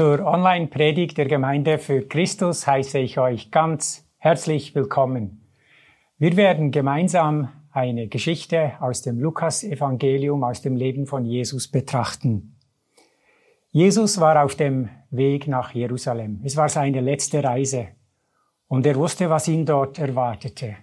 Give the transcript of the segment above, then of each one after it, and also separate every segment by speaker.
Speaker 1: Zur Online-Predigt der Gemeinde für Christus heiße ich euch ganz herzlich willkommen. Wir werden gemeinsam eine Geschichte aus dem Lukas-Evangelium, aus dem Leben von Jesus betrachten. Jesus war auf dem Weg nach Jerusalem. Es war seine letzte Reise. Und er wusste, was ihn dort erwartete.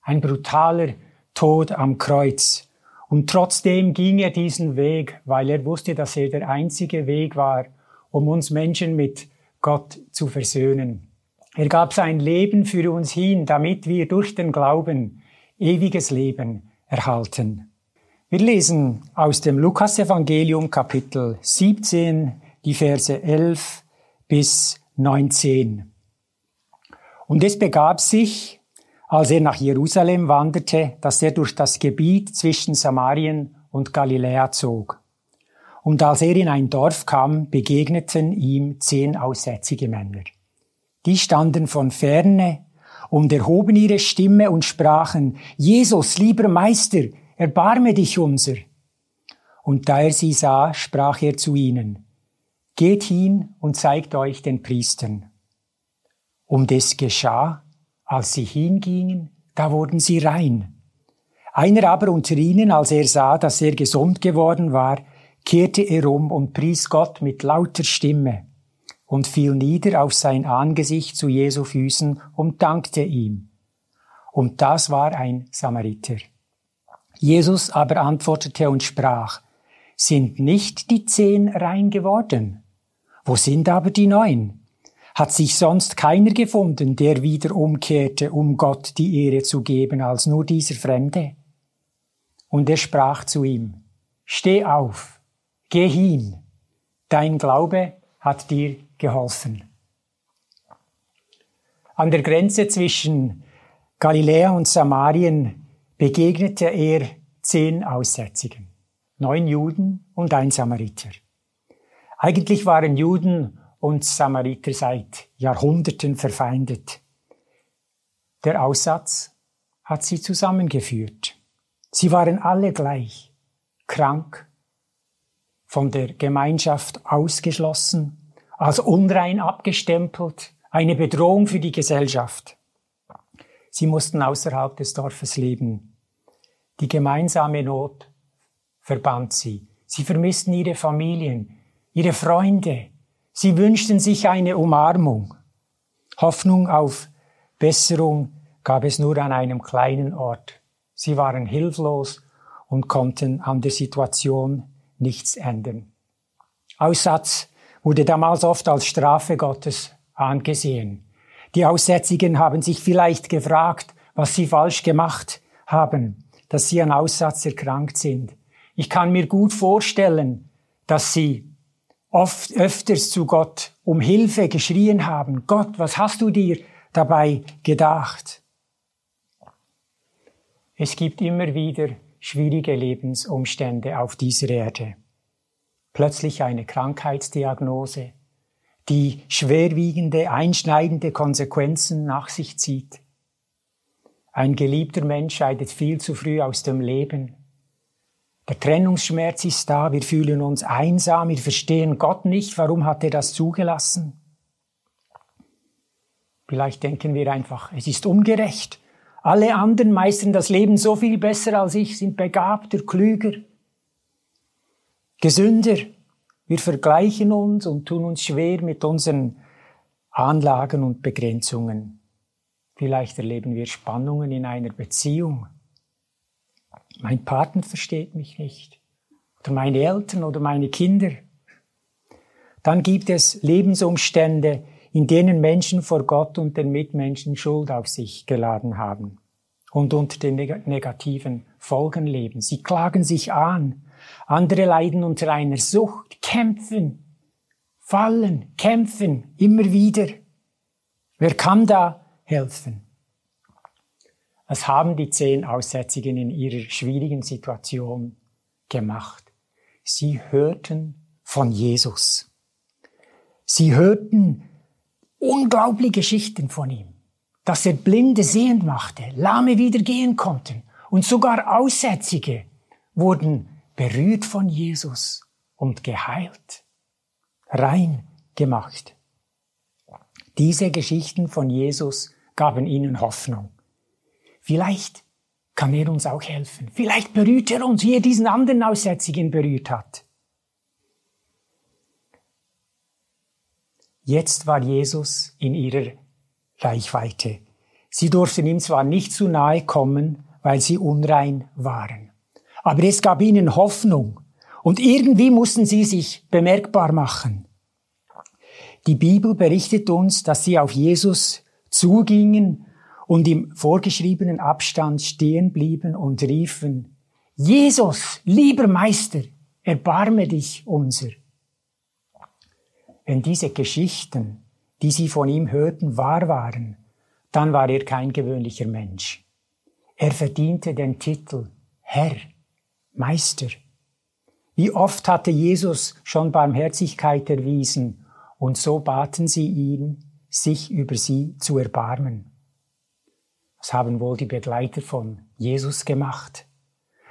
Speaker 1: Ein brutaler Tod am Kreuz. Und trotzdem ging er diesen Weg, weil er wusste, dass er der einzige Weg war, um uns Menschen mit Gott zu versöhnen. Er gab sein Leben für uns hin, damit wir durch den Glauben ewiges Leben erhalten. Wir lesen aus dem Lukasevangelium Kapitel 17 die Verse 11 bis 19. Und es begab sich, als er nach Jerusalem wanderte, dass er durch das Gebiet zwischen Samarien und Galiläa zog. Und als er in ein Dorf kam, begegneten ihm zehn aussätzige Männer. Die standen von ferne und erhoben ihre Stimme und sprachen, Jesus, lieber Meister, erbarme dich unser. Und da er sie sah, sprach er zu ihnen, Geht hin und zeigt euch den Priestern. Und es geschah, als sie hingingen, da wurden sie rein. Einer aber unter ihnen, als er sah, dass er gesund geworden war, kehrte er um und pries Gott mit lauter Stimme und fiel nieder auf sein Angesicht zu Jesu Füßen und dankte ihm. Und das war ein Samariter. Jesus aber antwortete und sprach, sind nicht die zehn rein geworden? Wo sind aber die neun? Hat sich sonst keiner gefunden, der wieder umkehrte, um Gott die Ehre zu geben, als nur dieser Fremde? Und er sprach zu ihm, Steh auf, Geh hin, dein Glaube hat dir geholfen. An der Grenze zwischen Galiläa und Samarien begegnete er zehn Aussätzigen, neun Juden und ein Samariter. Eigentlich waren Juden und Samariter seit Jahrhunderten verfeindet. Der Aussatz hat sie zusammengeführt. Sie waren alle gleich, krank von der Gemeinschaft ausgeschlossen, als unrein abgestempelt, eine Bedrohung für die Gesellschaft. Sie mussten außerhalb des Dorfes leben. Die gemeinsame Not verband sie. Sie vermissten ihre Familien, ihre Freunde. Sie wünschten sich eine Umarmung. Hoffnung auf Besserung gab es nur an einem kleinen Ort. Sie waren hilflos und konnten an der Situation nichts ändern. Aussatz wurde damals oft als Strafe Gottes angesehen. Die Aussätzigen haben sich vielleicht gefragt, was sie falsch gemacht haben, dass sie an Aussatz erkrankt sind. Ich kann mir gut vorstellen, dass sie oft öfters zu Gott um Hilfe geschrien haben. Gott, was hast du dir dabei gedacht? Es gibt immer wieder schwierige Lebensumstände auf dieser Erde. Plötzlich eine Krankheitsdiagnose, die schwerwiegende, einschneidende Konsequenzen nach sich zieht. Ein geliebter Mensch scheidet viel zu früh aus dem Leben. Der Trennungsschmerz ist da, wir fühlen uns einsam, wir verstehen Gott nicht, warum hat er das zugelassen? Vielleicht denken wir einfach, es ist ungerecht. Alle anderen meistern das Leben so viel besser als ich, sind begabter, klüger, gesünder. Wir vergleichen uns und tun uns schwer mit unseren Anlagen und Begrenzungen. Vielleicht erleben wir Spannungen in einer Beziehung. Mein Partner versteht mich nicht. Oder meine Eltern oder meine Kinder. Dann gibt es Lebensumstände, in denen Menschen vor Gott und den Mitmenschen Schuld auf sich geladen haben und unter den negativen Folgen leben. Sie klagen sich an. Andere leiden unter einer Sucht, kämpfen, fallen, kämpfen, immer wieder. Wer kann da helfen? Was haben die zehn Aussätzigen in ihrer schwierigen Situation gemacht? Sie hörten von Jesus. Sie hörten unglaubliche Geschichten von ihm, dass er Blinde sehend machte, Lahme wieder gehen konnten und sogar Aussätzige wurden berührt von Jesus und geheilt, rein gemacht. Diese Geschichten von Jesus gaben ihnen Hoffnung. Vielleicht kann er uns auch helfen. Vielleicht berührt er uns, wie er diesen anderen Aussätzigen berührt hat. Jetzt war Jesus in ihrer Reichweite. Sie durften ihm zwar nicht zu nahe kommen, weil sie unrein waren. Aber es gab ihnen Hoffnung. Und irgendwie mussten sie sich bemerkbar machen. Die Bibel berichtet uns, dass sie auf Jesus zugingen und im vorgeschriebenen Abstand stehen blieben und riefen, Jesus, lieber Meister, erbarme dich unser. Wenn diese Geschichten, die sie von ihm hörten, wahr waren, dann war er kein gewöhnlicher Mensch. Er verdiente den Titel Herr, Meister. Wie oft hatte Jesus schon Barmherzigkeit erwiesen, und so baten sie ihn, sich über sie zu erbarmen. Was haben wohl die Begleiter von Jesus gemacht?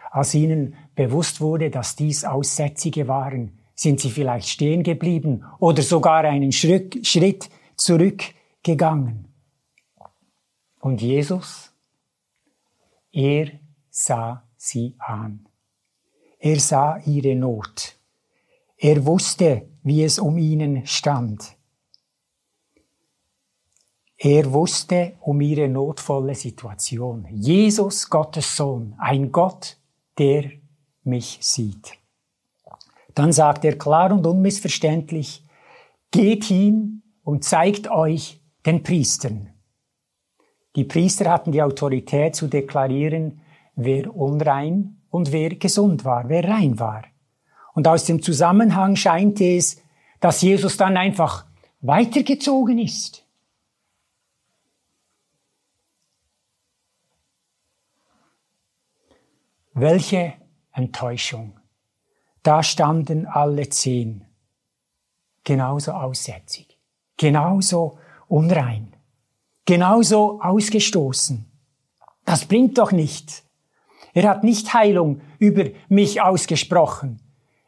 Speaker 1: Als ihnen bewusst wurde, dass dies Aussätzige waren, sind sie vielleicht stehen geblieben oder sogar einen Schritt zurückgegangen. Und Jesus, er sah sie an. Er sah ihre Not. Er wusste, wie es um ihnen stand. Er wusste um ihre notvolle Situation. Jesus, Gottes Sohn, ein Gott, der mich sieht. Dann sagt er klar und unmissverständlich, geht hin und zeigt euch den Priestern. Die Priester hatten die Autorität zu deklarieren, wer unrein und wer gesund war, wer rein war. Und aus dem Zusammenhang scheint es, dass Jesus dann einfach weitergezogen ist. Welche Enttäuschung. Da standen alle zehn. Genauso aussätzig. Genauso unrein. Genauso ausgestoßen. Das bringt doch nichts. Er hat nicht Heilung über mich ausgesprochen.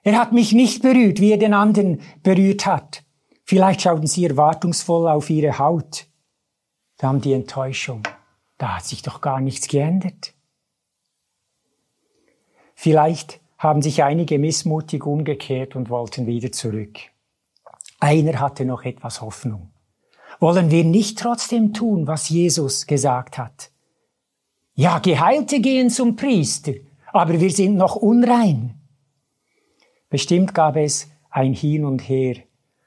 Speaker 1: Er hat mich nicht berührt, wie er den anderen berührt hat. Vielleicht schauten sie erwartungsvoll auf ihre Haut. Dann die Enttäuschung. Da hat sich doch gar nichts geändert. Vielleicht haben sich einige missmutig umgekehrt und wollten wieder zurück. Einer hatte noch etwas Hoffnung. Wollen wir nicht trotzdem tun, was Jesus gesagt hat? Ja, Geheilte gehen zum Priester, aber wir sind noch unrein. Bestimmt gab es ein Hin und Her,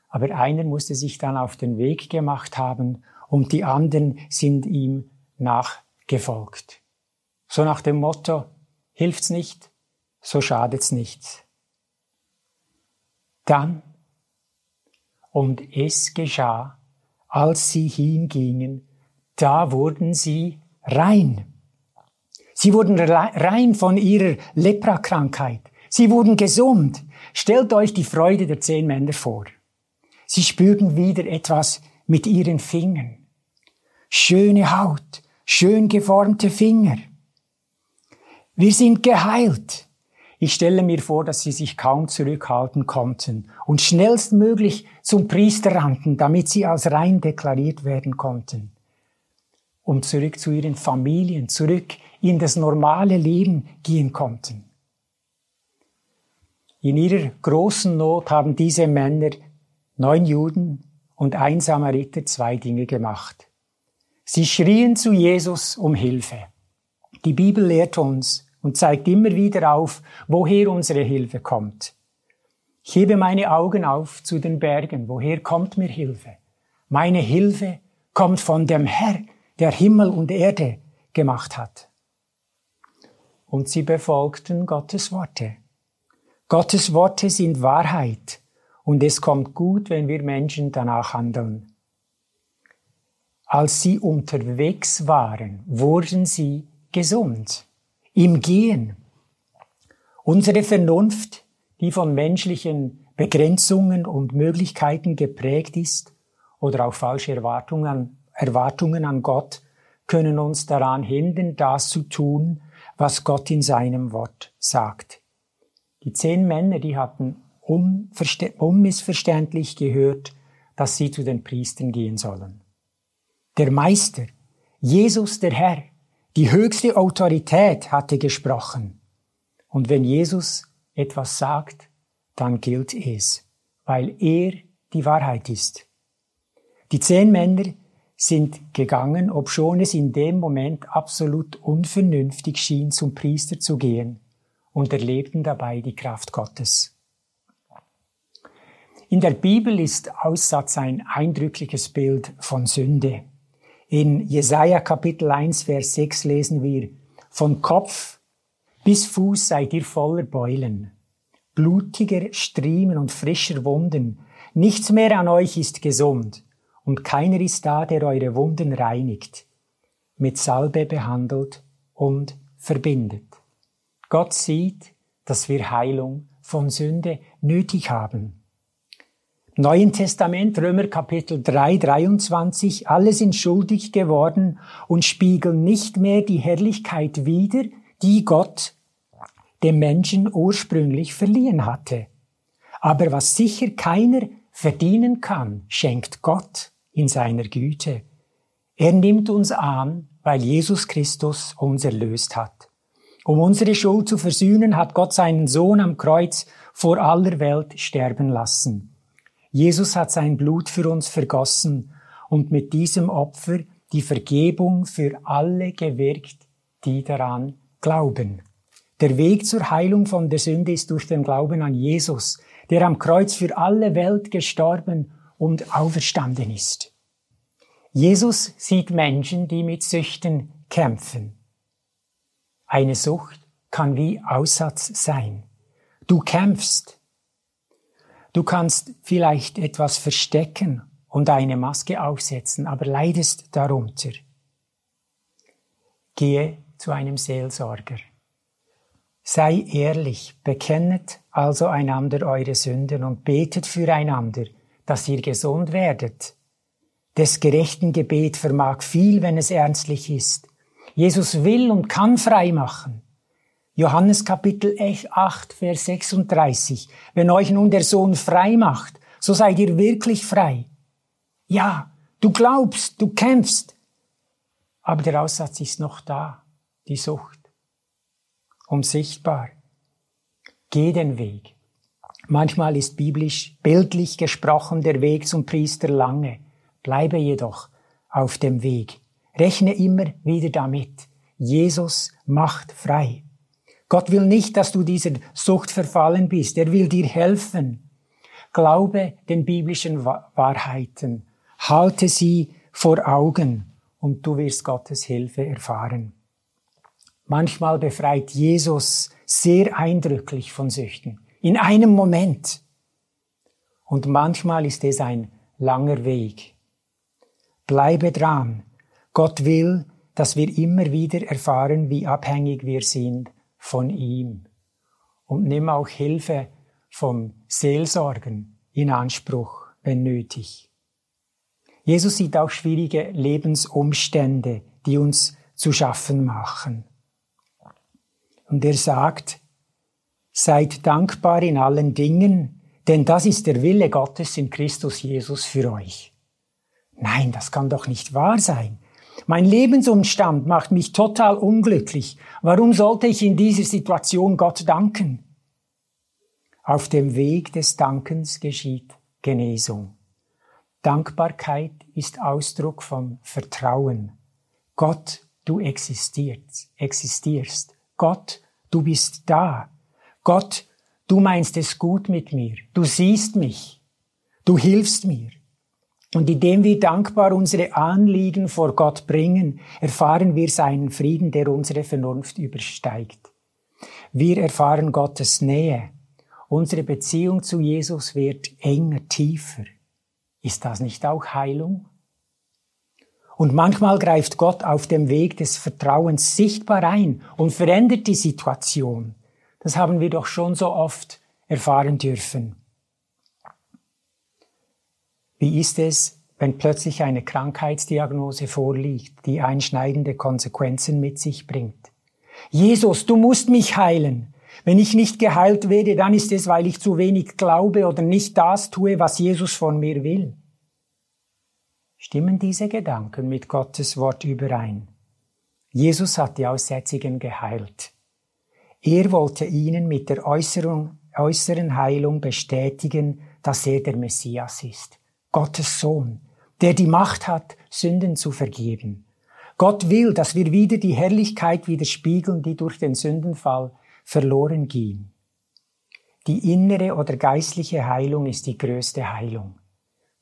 Speaker 1: aber einer musste sich dann auf den Weg gemacht haben und die anderen sind ihm nachgefolgt. So nach dem Motto, hilft's nicht, so schadet's nichts. Dann, und es geschah, als sie hingingen, da wurden sie rein. Sie wurden rein von ihrer Leprakrankheit. Sie wurden gesund. Stellt euch die Freude der zehn Männer vor. Sie spürten wieder etwas mit ihren Fingern. Schöne Haut, schön geformte Finger. Wir sind geheilt. Ich stelle mir vor, dass sie sich kaum zurückhalten konnten und schnellstmöglich zum Priester rannten, damit sie als rein deklariert werden konnten. Und zurück zu ihren Familien, zurück in das normale Leben gehen konnten. In ihrer großen Not haben diese Männer, neun Juden und ein Samariter, zwei Dinge gemacht. Sie schrien zu Jesus um Hilfe. Die Bibel lehrt uns, und zeigt immer wieder auf, woher unsere Hilfe kommt. Ich hebe meine Augen auf zu den Bergen. Woher kommt mir Hilfe? Meine Hilfe kommt von dem Herr, der Himmel und Erde gemacht hat. Und sie befolgten Gottes Worte. Gottes Worte sind Wahrheit und es kommt gut, wenn wir Menschen danach handeln. Als sie unterwegs waren, wurden sie gesund im Gehen. Unsere Vernunft, die von menschlichen Begrenzungen und Möglichkeiten geprägt ist oder auch falsche Erwartungen, Erwartungen an Gott, können uns daran hindern, das zu tun, was Gott in seinem Wort sagt. Die zehn Männer, die hatten unmissverständlich gehört, dass sie zu den Priestern gehen sollen. Der Meister, Jesus der Herr, die höchste Autorität hatte gesprochen. Und wenn Jesus etwas sagt, dann gilt es, weil er die Wahrheit ist. Die zehn Männer sind gegangen, obschon es in dem Moment absolut unvernünftig schien, zum Priester zu gehen, und erlebten dabei die Kraft Gottes. In der Bibel ist Aussatz ein eindrückliches Bild von Sünde. In Jesaja Kapitel 1, Vers 6 lesen wir, von Kopf bis Fuß seid ihr voller Beulen, blutiger Striemen und frischer Wunden. Nichts mehr an euch ist gesund und keiner ist da, der eure Wunden reinigt, mit Salbe behandelt und verbindet. Gott sieht, dass wir Heilung von Sünde nötig haben. Neuen Testament, Römer Kapitel 3, 23, alle sind schuldig geworden und spiegeln nicht mehr die Herrlichkeit wider, die Gott dem Menschen ursprünglich verliehen hatte. Aber was sicher keiner verdienen kann, schenkt Gott in seiner Güte. Er nimmt uns an, weil Jesus Christus uns erlöst hat. Um unsere Schuld zu versühnen, hat Gott seinen Sohn am Kreuz vor aller Welt sterben lassen. Jesus hat sein Blut für uns vergossen und mit diesem Opfer die Vergebung für alle gewirkt, die daran glauben. Der Weg zur Heilung von der Sünde ist durch den Glauben an Jesus, der am Kreuz für alle Welt gestorben und auferstanden ist. Jesus sieht Menschen, die mit Süchten kämpfen. Eine Sucht kann wie Aussatz sein. Du kämpfst, Du kannst vielleicht etwas verstecken und eine Maske aufsetzen, aber leidest darunter. Gehe zu einem Seelsorger. Sei ehrlich, bekennet also einander eure Sünden und betet füreinander, dass ihr gesund werdet. Des gerechten Gebet vermag viel, wenn es ernstlich ist. Jesus will und kann frei machen. Johannes Kapitel 8, Vers 36. Wenn euch nun der Sohn frei macht, so seid ihr wirklich frei. Ja, du glaubst, du kämpfst. Aber der Aussatz ist noch da, die Sucht. Unsichtbar. Geh den Weg. Manchmal ist biblisch, bildlich gesprochen der Weg zum Priester lange. Bleibe jedoch auf dem Weg. Rechne immer wieder damit. Jesus macht frei. Gott will nicht, dass du dieser Sucht verfallen bist. Er will dir helfen. Glaube den biblischen Wahrheiten. Halte sie vor Augen und du wirst Gottes Hilfe erfahren. Manchmal befreit Jesus sehr eindrücklich von Süchten. In einem Moment. Und manchmal ist es ein langer Weg. Bleibe dran. Gott will, dass wir immer wieder erfahren, wie abhängig wir sind von ihm und nimm auch Hilfe vom Seelsorgen in Anspruch, wenn nötig. Jesus sieht auch schwierige Lebensumstände, die uns zu schaffen machen. Und er sagt, seid dankbar in allen Dingen, denn das ist der Wille Gottes in Christus Jesus für euch. Nein, das kann doch nicht wahr sein. Mein Lebensumstand macht mich total unglücklich. Warum sollte ich in dieser Situation Gott danken? Auf dem Weg des Dankens geschieht Genesung. Dankbarkeit ist Ausdruck von Vertrauen. Gott, du existierst, existierst. Gott, du bist da. Gott, du meinst es gut mit mir. Du siehst mich. Du hilfst mir. Und indem wir dankbar unsere Anliegen vor Gott bringen, erfahren wir seinen Frieden, der unsere Vernunft übersteigt. Wir erfahren Gottes Nähe. Unsere Beziehung zu Jesus wird enger, tiefer. Ist das nicht auch Heilung? Und manchmal greift Gott auf dem Weg des Vertrauens sichtbar ein und verändert die Situation. Das haben wir doch schon so oft erfahren dürfen. Wie ist es, wenn plötzlich eine Krankheitsdiagnose vorliegt, die einschneidende Konsequenzen mit sich bringt? Jesus, du musst mich heilen. Wenn ich nicht geheilt werde, dann ist es, weil ich zu wenig glaube oder nicht das tue, was Jesus von mir will. Stimmen diese Gedanken mit Gottes Wort überein? Jesus hat die Aussätzigen geheilt. Er wollte ihnen mit der äußeren, Heilung bestätigen, dass er der Messias ist, Gottes Sohn, der die Macht hat, Sünden zu vergeben. Gott will, dass wir wieder die Herrlichkeit widerspiegeln, die durch den Sündenfall verloren ging. Die innere oder geistliche Heilung ist die größte Heilung.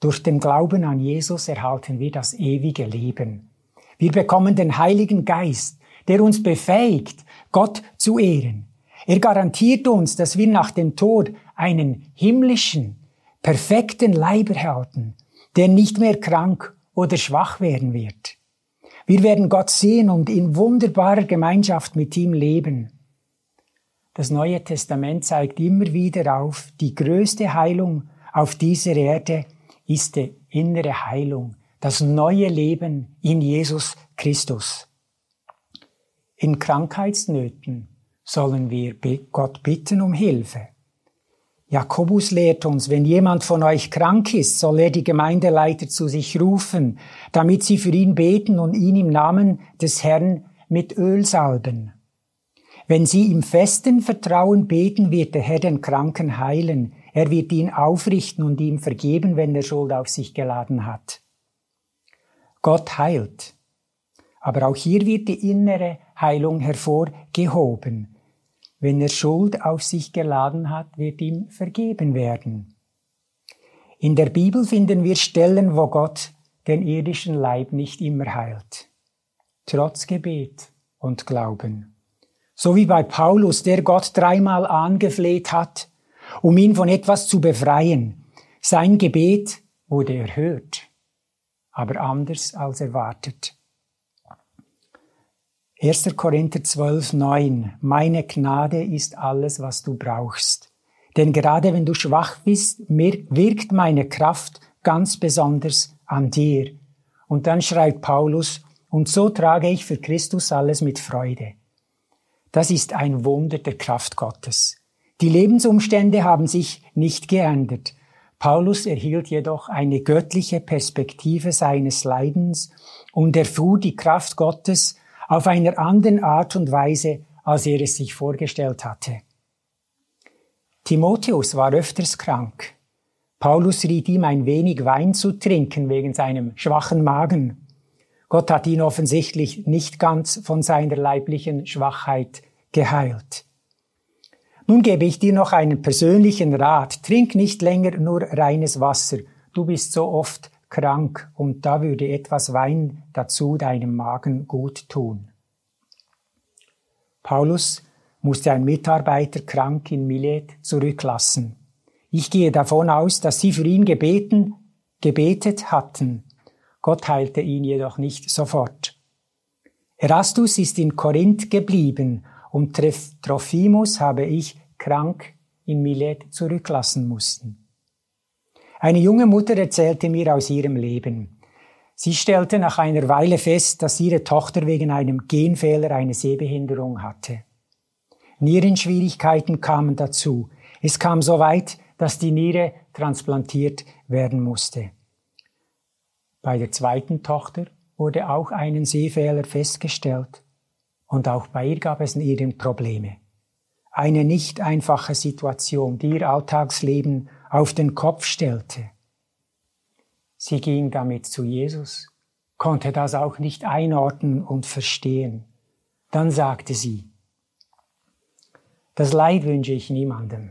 Speaker 1: Durch den Glauben an Jesus erhalten wir das ewige Leben. Wir bekommen den Heiligen Geist, der uns befähigt, Gott zu ehren. Er garantiert uns, dass wir nach dem Tod einen himmlischen, perfekten Leib erhalten, der nicht mehr krank oder schwach werden wird. Wir werden Gott sehen und in wunderbarer Gemeinschaft mit ihm leben. Das Neue Testament zeigt immer wieder auf, die größte Heilung auf dieser Erde ist die innere Heilung, das neue Leben in Jesus Christus. In Krankheitsnöten sollen wir Gott bitten um Hilfe. Jakobus lehrt uns, wenn jemand von euch krank ist, soll er die Gemeindeleiter zu sich rufen, damit sie für ihn beten und ihn im Namen des Herrn mit Öl salben. Wenn sie im festen Vertrauen beten, wird der Herr den Kranken heilen. Er wird ihn aufrichten und ihm vergeben, wenn er Schuld auf sich geladen hat. Gott heilt. Aber auch hier wird die innere Heilung hervorgehoben. Wenn er Schuld auf sich geladen hat, wird ihm vergeben werden. In der Bibel finden wir Stellen, wo Gott den irdischen Leib nicht immer heilt. Trotz Gebet und Glauben. So wie bei Paulus, der Gott dreimal angefleht hat, um ihn von etwas zu befreien. Sein Gebet wurde erhört, aber anders als erwartet. 1. Korinther 12, 9. Meine Gnade ist alles, was du brauchst. Denn gerade wenn du schwach bist, wirkt meine Kraft ganz besonders an dir. Und dann schreibt Paulus, und so trage ich für Christus alles mit Freude. Das ist ein Wunder der Kraft Gottes. Die Lebensumstände haben sich nicht geändert. Paulus erhielt jedoch eine göttliche Perspektive seines Leidens und erfuhr die Kraft Gottes auf einer anderen Art und Weise, als er es sich vorgestellt hatte. Timotheus war öfters krank. Paulus riet ihm ein wenig Wein zu trinken wegen seinem schwachen Magen. Gott hat ihn offensichtlich nicht ganz von seiner leiblichen Schwachheit geheilt. Nun gebe ich dir noch einen persönlichen Rat. Trink nicht länger nur reines Wasser. Du bist so oft krank und da würde etwas Wein dazu deinem Magen gut tun. Paulus musste einen Mitarbeiter krank in Milet zurücklassen. Ich gehe davon aus, dass sie für ihn gebeten, gebetet hatten. Gott heilte ihn jedoch nicht sofort. Erastus ist in Korinth geblieben und Trophimus habe ich krank in Milet zurücklassen mussten. Eine junge Mutter erzählte mir aus ihrem Leben. Sie stellte nach einer Weile fest, dass ihre Tochter wegen einem Genfehler eine Sehbehinderung hatte. Nierenschwierigkeiten kamen dazu. Es kam so weit, dass die Niere transplantiert werden musste. Bei der zweiten Tochter wurde auch einen Sehfehler festgestellt und auch bei ihr gab es in Probleme. Eine nicht einfache Situation, die ihr Alltagsleben auf den Kopf stellte. Sie ging damit zu Jesus, konnte das auch nicht einordnen und verstehen. Dann sagte sie, das Leid wünsche ich niemandem,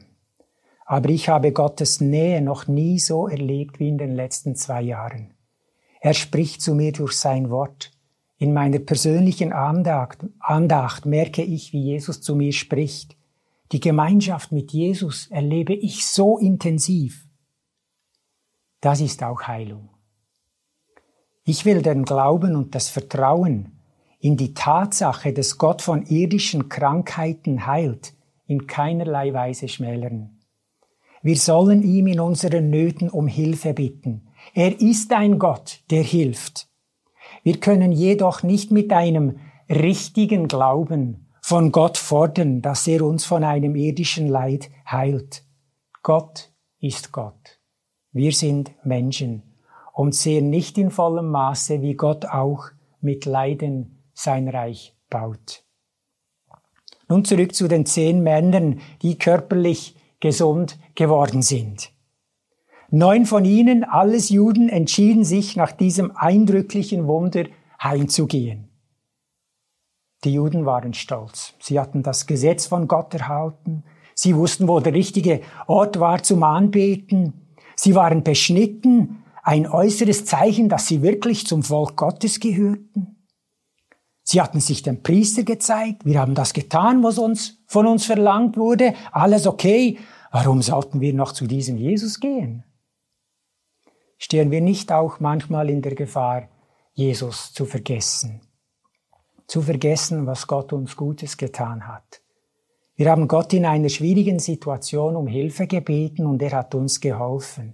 Speaker 1: aber ich habe Gottes Nähe noch nie so erlebt wie in den letzten zwei Jahren. Er spricht zu mir durch sein Wort. In meiner persönlichen Andacht, Andacht merke ich, wie Jesus zu mir spricht. Die Gemeinschaft mit Jesus erlebe ich so intensiv. Das ist auch Heilung. Ich will den Glauben und das Vertrauen in die Tatsache, dass Gott von irdischen Krankheiten heilt, in keinerlei Weise schmälern. Wir sollen ihm in unseren Nöten um Hilfe bitten. Er ist ein Gott, der hilft. Wir können jedoch nicht mit einem richtigen Glauben von Gott fordern, dass er uns von einem irdischen Leid heilt. Gott ist Gott. Wir sind Menschen. und sehen nicht in vollem Maße, wie Gott auch mit Leiden sein Reich baut. Nun zurück zu den zehn Männern, die körperlich gesund geworden sind. Neun von ihnen, alles Juden, entschieden sich nach diesem eindrücklichen Wunder heimzugehen. Die Juden waren stolz. Sie hatten das Gesetz von Gott erhalten. Sie wussten, wo der richtige Ort war zum Anbeten. Sie waren beschnitten, ein äußeres Zeichen, dass sie wirklich zum Volk Gottes gehörten. Sie hatten sich dem Priester gezeigt. Wir haben das getan, was uns von uns verlangt wurde. Alles okay. Warum sollten wir noch zu diesem Jesus gehen? Stehen wir nicht auch manchmal in der Gefahr, Jesus zu vergessen? Zu vergessen, was Gott uns Gutes getan hat. Wir haben Gott in einer schwierigen Situation um Hilfe gebeten und er hat uns geholfen.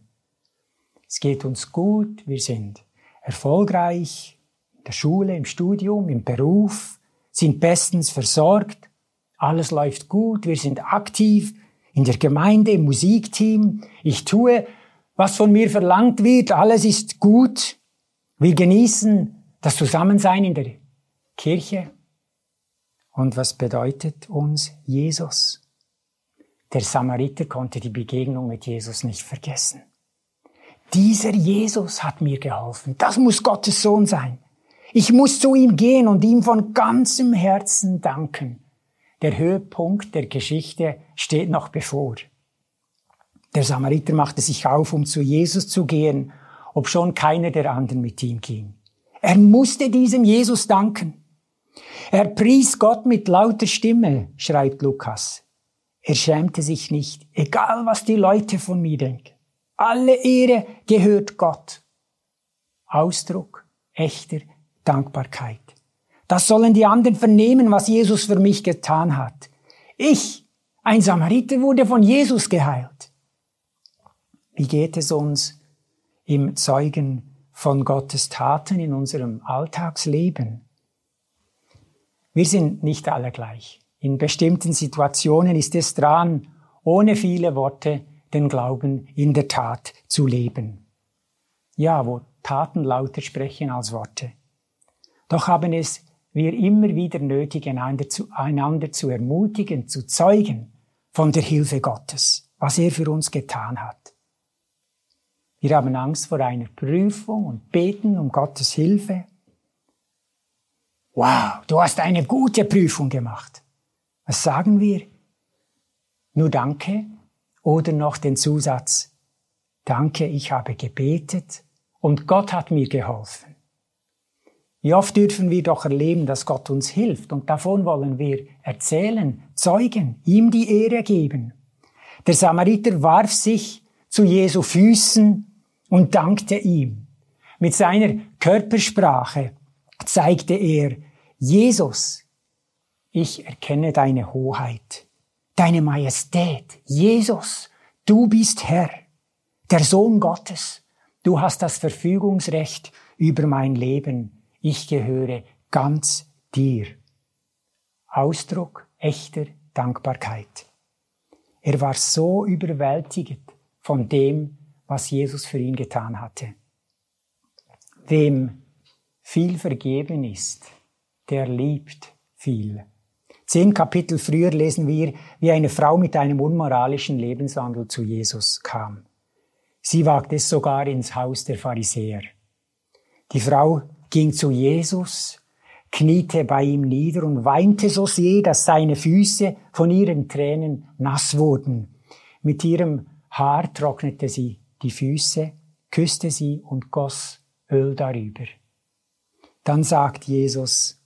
Speaker 1: Es geht uns gut, wir sind erfolgreich, in der Schule, im Studium, im Beruf, sind bestens versorgt, alles läuft gut, wir sind aktiv in der Gemeinde, im Musikteam, ich tue, was von mir verlangt wird, alles ist gut, wir genießen das Zusammensein in der Kirche. Und was bedeutet uns Jesus? Der Samariter konnte die Begegnung mit Jesus nicht vergessen. Dieser Jesus hat mir geholfen. Das muss Gottes Sohn sein. Ich muss zu ihm gehen und ihm von ganzem Herzen danken. Der Höhepunkt der Geschichte steht noch bevor. Der Samariter machte sich auf, um zu Jesus zu gehen, obschon keiner der anderen mit ihm ging. Er musste diesem Jesus danken. Er pries Gott mit lauter Stimme, schreibt Lukas. Er schämte sich nicht, egal was die Leute von mir denken. Alle Ehre gehört Gott. Ausdruck echter Dankbarkeit. Das sollen die anderen vernehmen, was Jesus für mich getan hat. Ich, ein Samariter, wurde von Jesus geheilt. Wie geht es uns im Zeugen von Gottes Taten in unserem Alltagsleben? Wir sind nicht alle gleich. In bestimmten Situationen ist es dran, ohne viele Worte den Glauben in der Tat zu leben. Ja, wo Taten lauter sprechen als Worte. Doch haben es wir immer wieder nötig, einander zu, einander zu ermutigen, zu zeugen von der Hilfe Gottes, was er für uns getan hat. Wir haben Angst vor einer Prüfung und beten um Gottes Hilfe. Wow, du hast eine gute Prüfung gemacht. Was sagen wir? Nur Danke oder noch den Zusatz, Danke, ich habe gebetet und Gott hat mir geholfen. Wie oft dürfen wir doch erleben, dass Gott uns hilft und davon wollen wir erzählen, zeugen, ihm die Ehre geben. Der Samariter warf sich zu Jesu Füßen und dankte ihm. Mit seiner Körpersprache zeigte er, Jesus, ich erkenne deine Hoheit, deine Majestät. Jesus, du bist Herr, der Sohn Gottes. Du hast das Verfügungsrecht über mein Leben. Ich gehöre ganz dir. Ausdruck echter Dankbarkeit. Er war so überwältigt von dem, was Jesus für ihn getan hatte. Wem viel vergeben ist, der liebt viel. Zehn Kapitel früher lesen wir, wie eine Frau mit einem unmoralischen Lebenswandel zu Jesus kam. Sie wagte es sogar ins Haus der Pharisäer. Die Frau ging zu Jesus, kniete bei ihm nieder und weinte so sehr, dass seine Füße von ihren Tränen nass wurden. Mit ihrem Haar trocknete sie die Füße, küsste sie und goss Öl darüber. Dann sagt Jesus,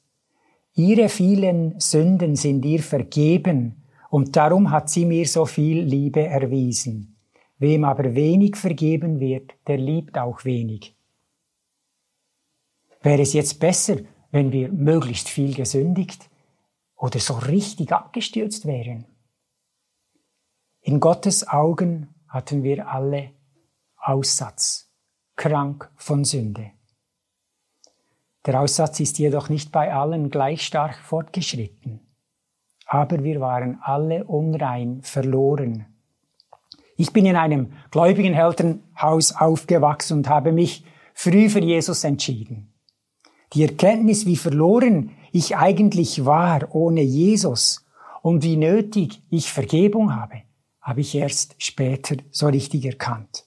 Speaker 1: Ihre vielen Sünden sind ihr vergeben, und darum hat sie mir so viel Liebe erwiesen. Wem aber wenig vergeben wird, der liebt auch wenig. Wäre es jetzt besser, wenn wir möglichst viel gesündigt oder so richtig abgestürzt wären? In Gottes Augen hatten wir alle Aussatz, krank von Sünde. Der Aussatz ist jedoch nicht bei allen gleich stark fortgeschritten. Aber wir waren alle unrein, verloren. Ich bin in einem gläubigen Elternhaus aufgewachsen und habe mich früh für Jesus entschieden. Die Erkenntnis, wie verloren ich eigentlich war ohne Jesus und wie nötig ich Vergebung habe, habe ich erst später so richtig erkannt.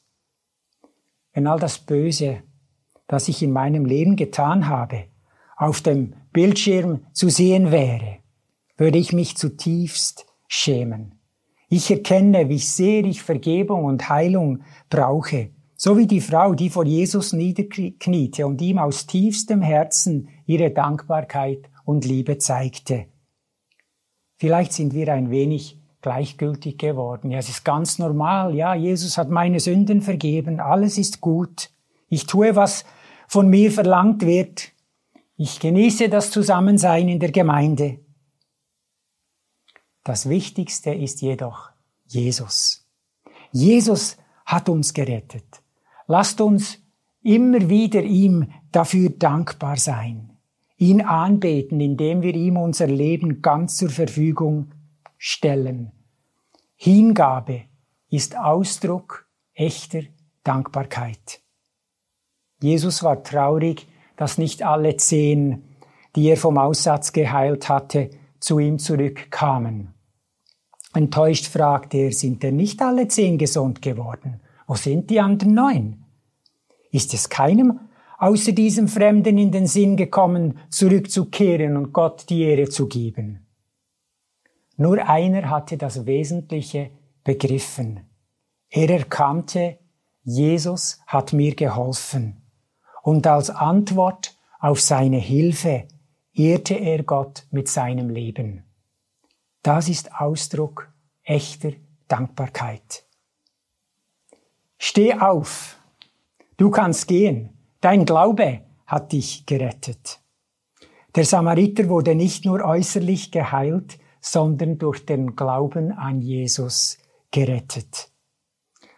Speaker 1: Wenn all das Böse, das ich in meinem Leben getan habe, auf dem Bildschirm zu sehen wäre, würde ich mich zutiefst schämen. Ich erkenne, wie sehr ich Vergebung und Heilung brauche, so wie die Frau, die vor Jesus niederkniete und ihm aus tiefstem Herzen ihre Dankbarkeit und Liebe zeigte. Vielleicht sind wir ein wenig gleichgültig geworden. Ja, es ist ganz normal. Ja, Jesus hat meine Sünden vergeben. Alles ist gut. Ich tue, was von mir verlangt wird. Ich genieße das Zusammensein in der Gemeinde. Das Wichtigste ist jedoch Jesus. Jesus hat uns gerettet. Lasst uns immer wieder ihm dafür dankbar sein, ihn anbeten, indem wir ihm unser Leben ganz zur Verfügung stellen. Hingabe ist Ausdruck echter Dankbarkeit. Jesus war traurig, dass nicht alle zehn, die er vom Aussatz geheilt hatte, zu ihm zurückkamen. Enttäuscht fragte er, sind denn nicht alle zehn gesund geworden? Wo sind die anderen neun? Ist es keinem außer diesem Fremden in den Sinn gekommen, zurückzukehren und Gott die Ehre zu geben? Nur einer hatte das Wesentliche begriffen. Er erkannte, Jesus hat mir geholfen. Und als Antwort auf seine Hilfe ehrte er Gott mit seinem Leben. Das ist Ausdruck echter Dankbarkeit. Steh auf. Du kannst gehen. Dein Glaube hat dich gerettet. Der Samariter wurde nicht nur äußerlich geheilt, sondern durch den Glauben an Jesus gerettet.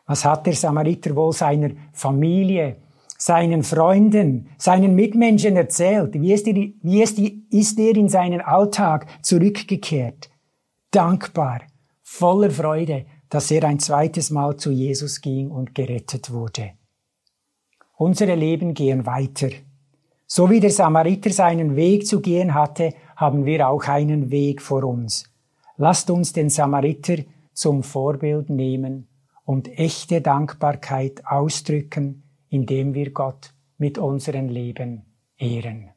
Speaker 1: Was hat der Samariter wohl seiner Familie, seinen Freunden, seinen Mitmenschen erzählt? Wie ist er, wie ist er in seinen Alltag zurückgekehrt? dankbar, voller Freude, dass er ein zweites Mal zu Jesus ging und gerettet wurde. Unsere Leben gehen weiter. So wie der Samariter seinen Weg zu gehen hatte, haben wir auch einen Weg vor uns. Lasst uns den Samariter zum Vorbild nehmen und echte Dankbarkeit ausdrücken, indem wir Gott mit unserem Leben ehren.